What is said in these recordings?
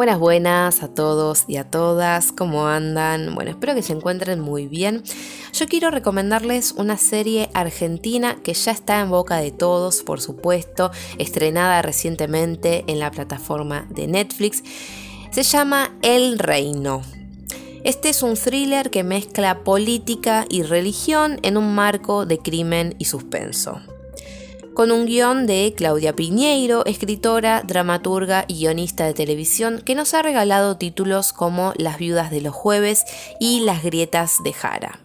Buenas, buenas a todos y a todas, ¿cómo andan? Bueno, espero que se encuentren muy bien. Yo quiero recomendarles una serie argentina que ya está en boca de todos, por supuesto, estrenada recientemente en la plataforma de Netflix. Se llama El Reino. Este es un thriller que mezcla política y religión en un marco de crimen y suspenso con un guion de Claudia Piñeiro, escritora, dramaturga y guionista de televisión, que nos ha regalado títulos como Las viudas de los jueves y Las grietas de Jara.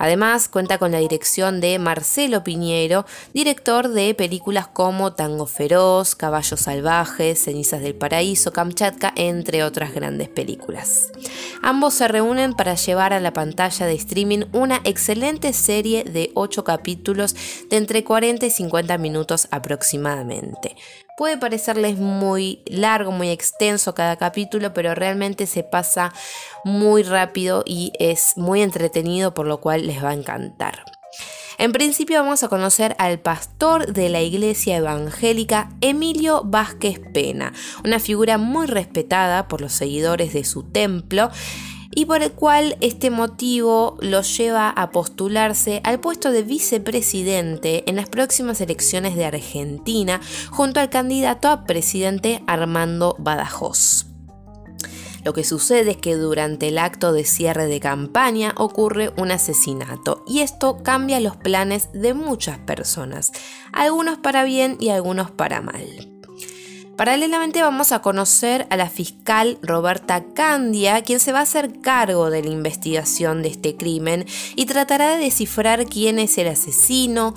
Además, cuenta con la dirección de Marcelo Piñero, director de películas como Tango Feroz, Caballos Salvajes, Cenizas del Paraíso, Kamchatka, entre otras grandes películas. Ambos se reúnen para llevar a la pantalla de streaming una excelente serie de 8 capítulos de entre 40 y 50 minutos aproximadamente. Puede parecerles muy largo, muy extenso cada capítulo, pero realmente se pasa muy rápido y es muy entretenido, por lo cual les va a encantar. En principio vamos a conocer al pastor de la iglesia evangélica Emilio Vázquez Pena, una figura muy respetada por los seguidores de su templo y por el cual este motivo lo lleva a postularse al puesto de vicepresidente en las próximas elecciones de Argentina junto al candidato a presidente Armando Badajoz. Lo que sucede es que durante el acto de cierre de campaña ocurre un asesinato y esto cambia los planes de muchas personas, algunos para bien y algunos para mal. Paralelamente vamos a conocer a la fiscal Roberta Candia, quien se va a hacer cargo de la investigación de este crimen y tratará de descifrar quién es el asesino,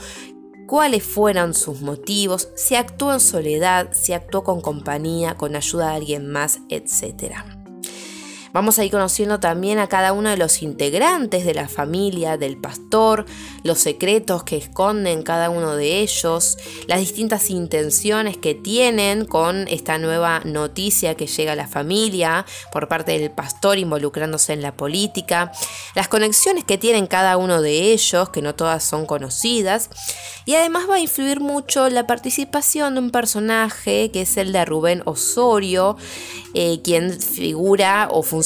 cuáles fueron sus motivos, si actuó en soledad, si actuó con compañía, con ayuda de alguien más, etc. Vamos a ir conociendo también a cada uno de los integrantes de la familia del pastor, los secretos que esconden cada uno de ellos, las distintas intenciones que tienen con esta nueva noticia que llega a la familia por parte del pastor involucrándose en la política, las conexiones que tienen cada uno de ellos, que no todas son conocidas, y además va a influir mucho la participación de un personaje que es el de Rubén Osorio, eh, quien figura o funciona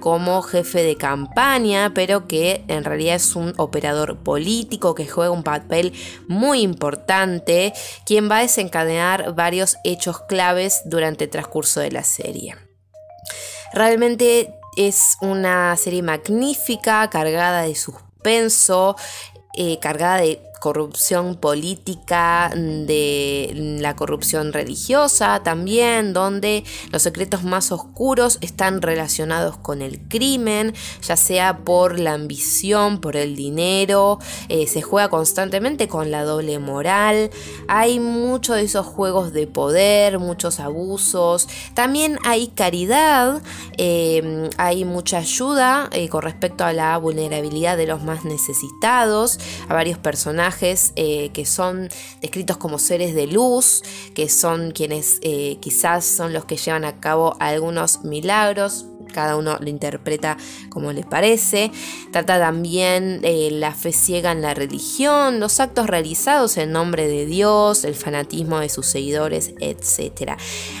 como jefe de campaña, pero que en realidad es un operador político que juega un papel muy importante, quien va a desencadenar varios hechos claves durante el transcurso de la serie. Realmente es una serie magnífica, cargada de suspenso, eh, cargada de corrupción política, de la corrupción religiosa también, donde los secretos más oscuros están relacionados con el crimen, ya sea por la ambición, por el dinero, eh, se juega constantemente con la doble moral, hay muchos de esos juegos de poder, muchos abusos, también hay caridad, eh, hay mucha ayuda eh, con respecto a la vulnerabilidad de los más necesitados, a varios personajes, eh, que son descritos como seres de luz, que son quienes eh, quizás son los que llevan a cabo algunos milagros cada uno lo interpreta como le parece. Trata también eh, la fe ciega en la religión, los actos realizados en nombre de Dios, el fanatismo de sus seguidores, etc.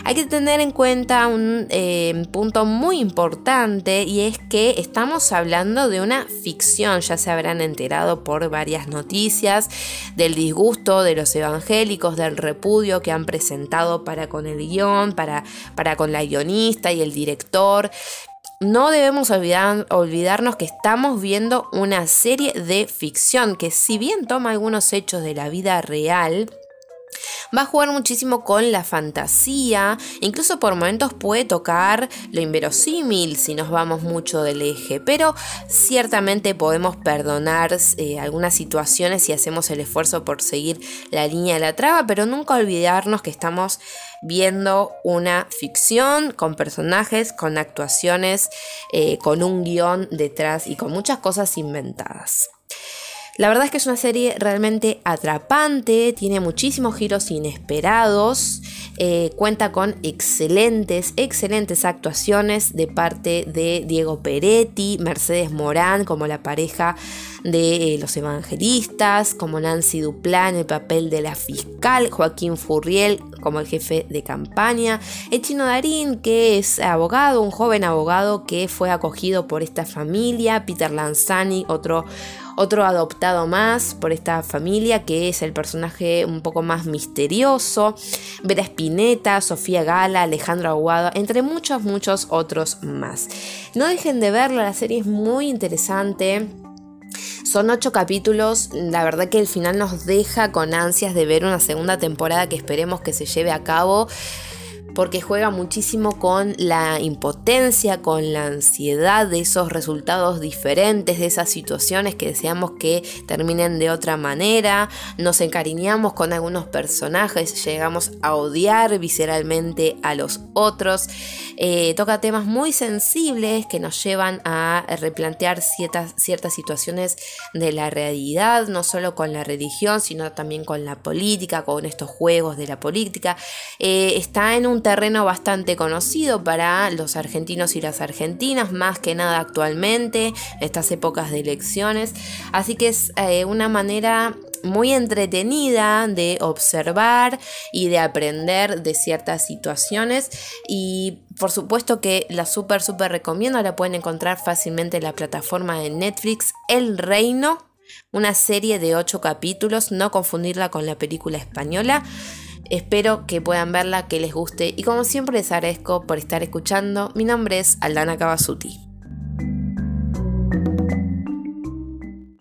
Hay que tener en cuenta un eh, punto muy importante y es que estamos hablando de una ficción, ya se habrán enterado por varias noticias del disgusto de los evangélicos, del repudio que han presentado para con el guion, para, para con la guionista y el director no debemos olvidarnos que estamos viendo una serie de ficción que si bien toma algunos hechos de la vida real, Va a jugar muchísimo con la fantasía, incluso por momentos puede tocar lo inverosímil si nos vamos mucho del eje, pero ciertamente podemos perdonar eh, algunas situaciones si hacemos el esfuerzo por seguir la línea de la traba, pero nunca olvidarnos que estamos viendo una ficción con personajes, con actuaciones, eh, con un guion detrás y con muchas cosas inventadas. La verdad es que es una serie realmente atrapante, tiene muchísimos giros inesperados, eh, cuenta con excelentes, excelentes actuaciones de parte de Diego Peretti, Mercedes Morán como la pareja de eh, los evangelistas, como Nancy Duplá en el papel de la fiscal, Joaquín Furriel como el jefe de campaña, el chino Darín que es abogado, un joven abogado que fue acogido por esta familia, Peter Lanzani, otro otro adoptado más por esta familia que es el personaje un poco más misterioso, Vera Spinetta, Sofía Gala, Alejandro Aguado, entre muchos, muchos otros más. No dejen de verla, la serie es muy interesante. Son ocho capítulos, la verdad que el final nos deja con ansias de ver una segunda temporada que esperemos que se lleve a cabo porque juega muchísimo con la impotencia, con la ansiedad de esos resultados diferentes, de esas situaciones que deseamos que terminen de otra manera, nos encariñamos con algunos personajes, llegamos a odiar visceralmente a los otros, eh, toca temas muy sensibles que nos llevan a replantear ciertas, ciertas situaciones de la realidad, no solo con la religión, sino también con la política, con estos juegos de la política. Eh, está en un terreno bastante conocido para los argentinos y las argentinas, más que nada actualmente, estas épocas de elecciones. Así que es eh, una manera muy entretenida de observar y de aprender de ciertas situaciones y por supuesto que la súper súper recomiendo, la pueden encontrar fácilmente en la plataforma de Netflix El Reino, una serie de 8 capítulos, no confundirla con la película española. Espero que puedan verla, que les guste y como siempre les agradezco por estar escuchando. Mi nombre es Aldana Cavasuti.